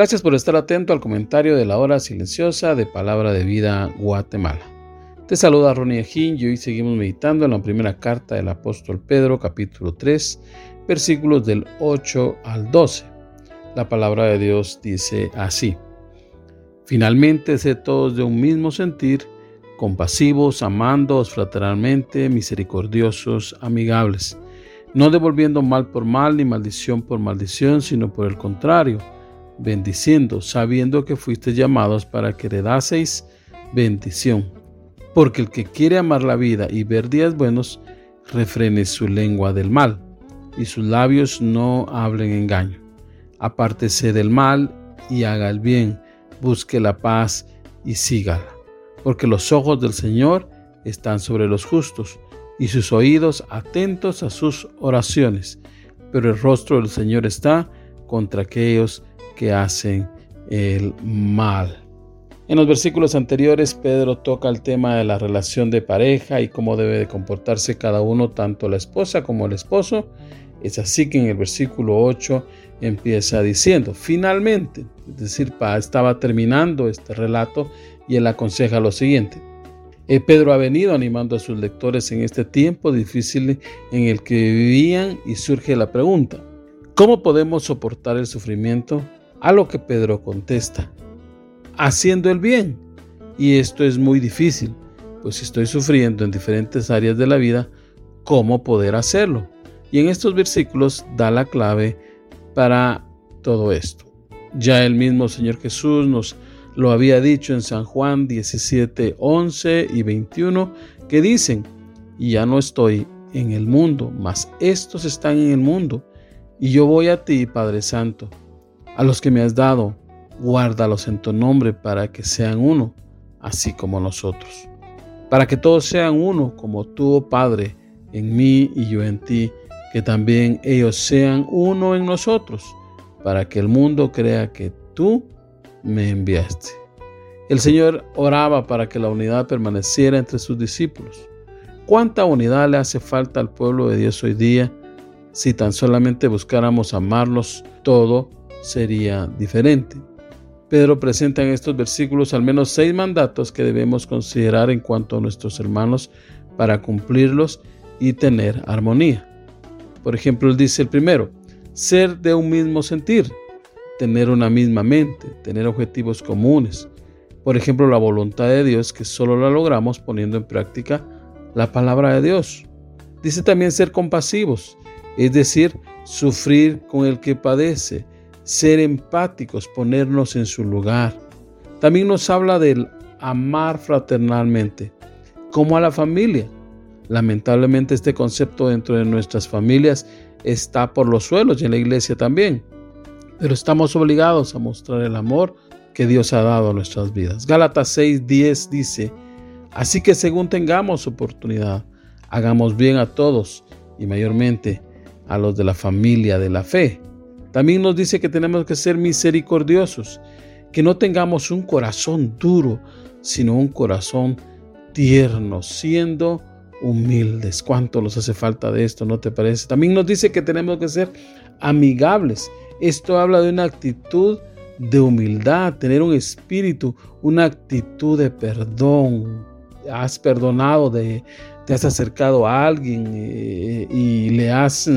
Gracias por estar atento al comentario de la hora silenciosa de Palabra de Vida Guatemala. Te saluda Ronnie Ejín y hoy seguimos meditando en la primera carta del apóstol Pedro, capítulo 3, versículos del 8 al 12. La palabra de Dios dice así. Finalmente, sé todos de un mismo sentir, compasivos, amándoos fraternalmente, misericordiosos, amigables, no devolviendo mal por mal ni maldición por maldición, sino por el contrario bendiciendo, sabiendo que fuisteis llamados para que heredaseis bendición. Porque el que quiere amar la vida y ver días buenos, refrene su lengua del mal, y sus labios no hablen engaño. Apártese del mal y haga el bien, busque la paz y sígala. Porque los ojos del Señor están sobre los justos, y sus oídos atentos a sus oraciones. Pero el rostro del Señor está contra aquellos que hacen el mal. En los versículos anteriores, Pedro toca el tema de la relación de pareja y cómo debe de comportarse cada uno, tanto la esposa como el esposo. Es así que en el versículo 8 empieza diciendo, finalmente, es decir, estaba terminando este relato y él aconseja lo siguiente. Eh, Pedro ha venido animando a sus lectores en este tiempo difícil en el que vivían y surge la pregunta, ¿cómo podemos soportar el sufrimiento? A lo que Pedro contesta, haciendo el bien. Y esto es muy difícil, pues si estoy sufriendo en diferentes áreas de la vida, ¿cómo poder hacerlo? Y en estos versículos da la clave para todo esto. Ya el mismo Señor Jesús nos lo había dicho en San Juan 17, 11 y 21, que dicen, y ya no estoy en el mundo, mas estos están en el mundo, y yo voy a ti, Padre Santo a los que me has dado, guárdalos en tu nombre para que sean uno, así como nosotros. Para que todos sean uno, como tú, oh Padre, en mí y yo en ti, que también ellos sean uno en nosotros, para que el mundo crea que tú me enviaste. El Señor oraba para que la unidad permaneciera entre sus discípulos. ¿Cuánta unidad le hace falta al pueblo de Dios hoy día si tan solamente buscáramos amarlos todo sería diferente. Pedro presenta en estos versículos al menos seis mandatos que debemos considerar en cuanto a nuestros hermanos para cumplirlos y tener armonía. Por ejemplo, él dice el primero, ser de un mismo sentir, tener una misma mente, tener objetivos comunes. Por ejemplo, la voluntad de Dios que solo la logramos poniendo en práctica la palabra de Dios. Dice también ser compasivos, es decir, sufrir con el que padece, ser empáticos, ponernos en su lugar. También nos habla del amar fraternalmente, como a la familia. Lamentablemente este concepto dentro de nuestras familias está por los suelos y en la iglesia también. Pero estamos obligados a mostrar el amor que Dios ha dado a nuestras vidas. Gálatas 6:10 dice, así que según tengamos oportunidad, hagamos bien a todos y mayormente a los de la familia de la fe. También nos dice que tenemos que ser misericordiosos, que no tengamos un corazón duro, sino un corazón tierno, siendo humildes. ¿Cuánto nos hace falta de esto, no te parece? También nos dice que tenemos que ser amigables. Esto habla de una actitud de humildad, tener un espíritu, una actitud de perdón. Has perdonado, de, te has acercado a alguien eh, y le has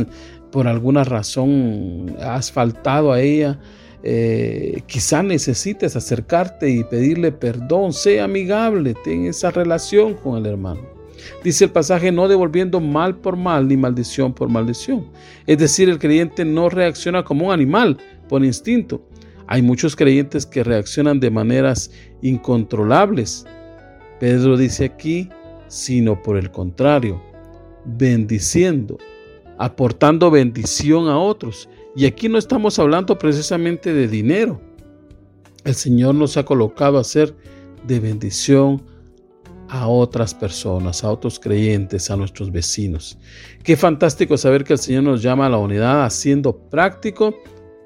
por alguna razón has faltado a ella, eh, quizá necesites acercarte y pedirle perdón, sea amigable, ten esa relación con el hermano. Dice el pasaje, no devolviendo mal por mal ni maldición por maldición. Es decir, el creyente no reacciona como un animal por instinto. Hay muchos creyentes que reaccionan de maneras incontrolables. Pedro dice aquí, sino por el contrario, bendiciendo, aportando bendición a otros. Y aquí no estamos hablando precisamente de dinero. El Señor nos ha colocado a ser de bendición a otras personas, a otros creyentes, a nuestros vecinos. Qué fantástico saber que el Señor nos llama a la unidad haciendo práctico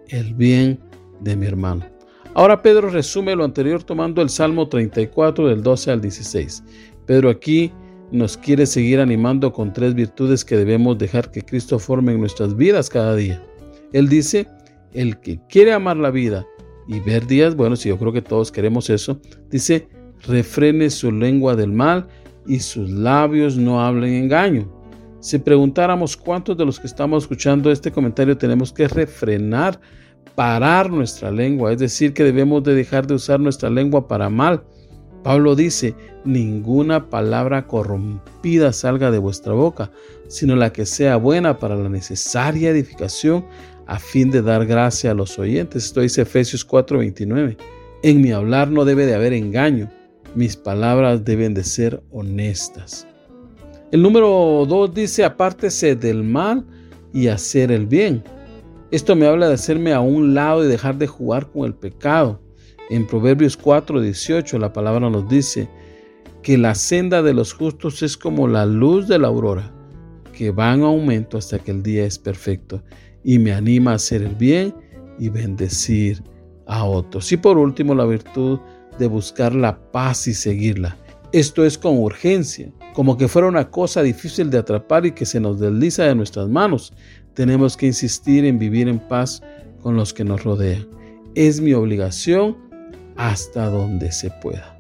el bien de mi hermano. Ahora Pedro resume lo anterior tomando el Salmo 34 del 12 al 16. Pedro aquí nos quiere seguir animando con tres virtudes que debemos dejar que Cristo forme en nuestras vidas cada día. Él dice, el que quiere amar la vida y ver días buenos, y yo creo que todos queremos eso, dice, refrene su lengua del mal y sus labios no hablen engaño. Si preguntáramos cuántos de los que estamos escuchando este comentario tenemos que refrenar, parar nuestra lengua, es decir, que debemos de dejar de usar nuestra lengua para mal, Pablo dice, ninguna palabra corrompida salga de vuestra boca, sino la que sea buena para la necesaria edificación a fin de dar gracia a los oyentes. Esto dice Efesios 4:29. En mi hablar no debe de haber engaño, mis palabras deben de ser honestas. El número 2 dice, apártese del mal y hacer el bien. Esto me habla de hacerme a un lado y dejar de jugar con el pecado. En Proverbios 4, 18 la palabra nos dice que la senda de los justos es como la luz de la aurora, que va en aumento hasta que el día es perfecto y me anima a hacer el bien y bendecir a otros. Y por último, la virtud de buscar la paz y seguirla. Esto es con urgencia, como que fuera una cosa difícil de atrapar y que se nos desliza de nuestras manos. Tenemos que insistir en vivir en paz con los que nos rodean. Es mi obligación hasta donde se pueda.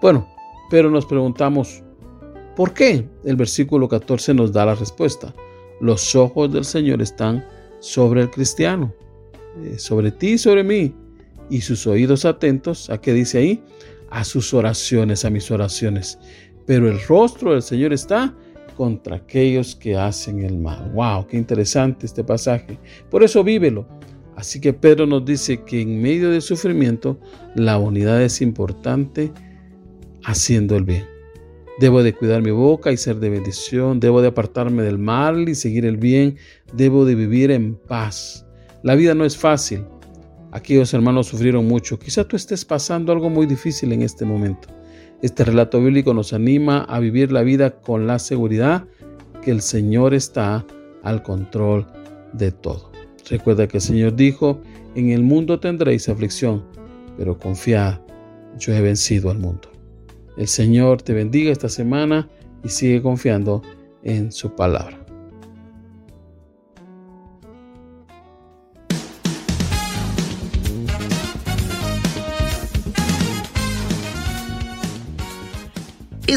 Bueno, pero nos preguntamos, ¿por qué? El versículo 14 nos da la respuesta. Los ojos del Señor están sobre el cristiano, eh, sobre ti y sobre mí, y sus oídos atentos, ¿a qué dice ahí? A sus oraciones, a mis oraciones. Pero el rostro del Señor está contra aquellos que hacen el mal. ¡Wow! ¡Qué interesante este pasaje! Por eso vívelo Así que Pedro nos dice que en medio del sufrimiento la unidad es importante haciendo el bien. Debo de cuidar mi boca y ser de bendición, debo de apartarme del mal y seguir el bien, debo de vivir en paz. La vida no es fácil. Aquellos hermanos sufrieron mucho. Quizá tú estés pasando algo muy difícil en este momento. Este relato bíblico nos anima a vivir la vida con la seguridad que el Señor está al control de todo. Recuerda que el Señor dijo, en el mundo tendréis aflicción, pero confiad, yo he vencido al mundo. El Señor te bendiga esta semana y sigue confiando en su palabra.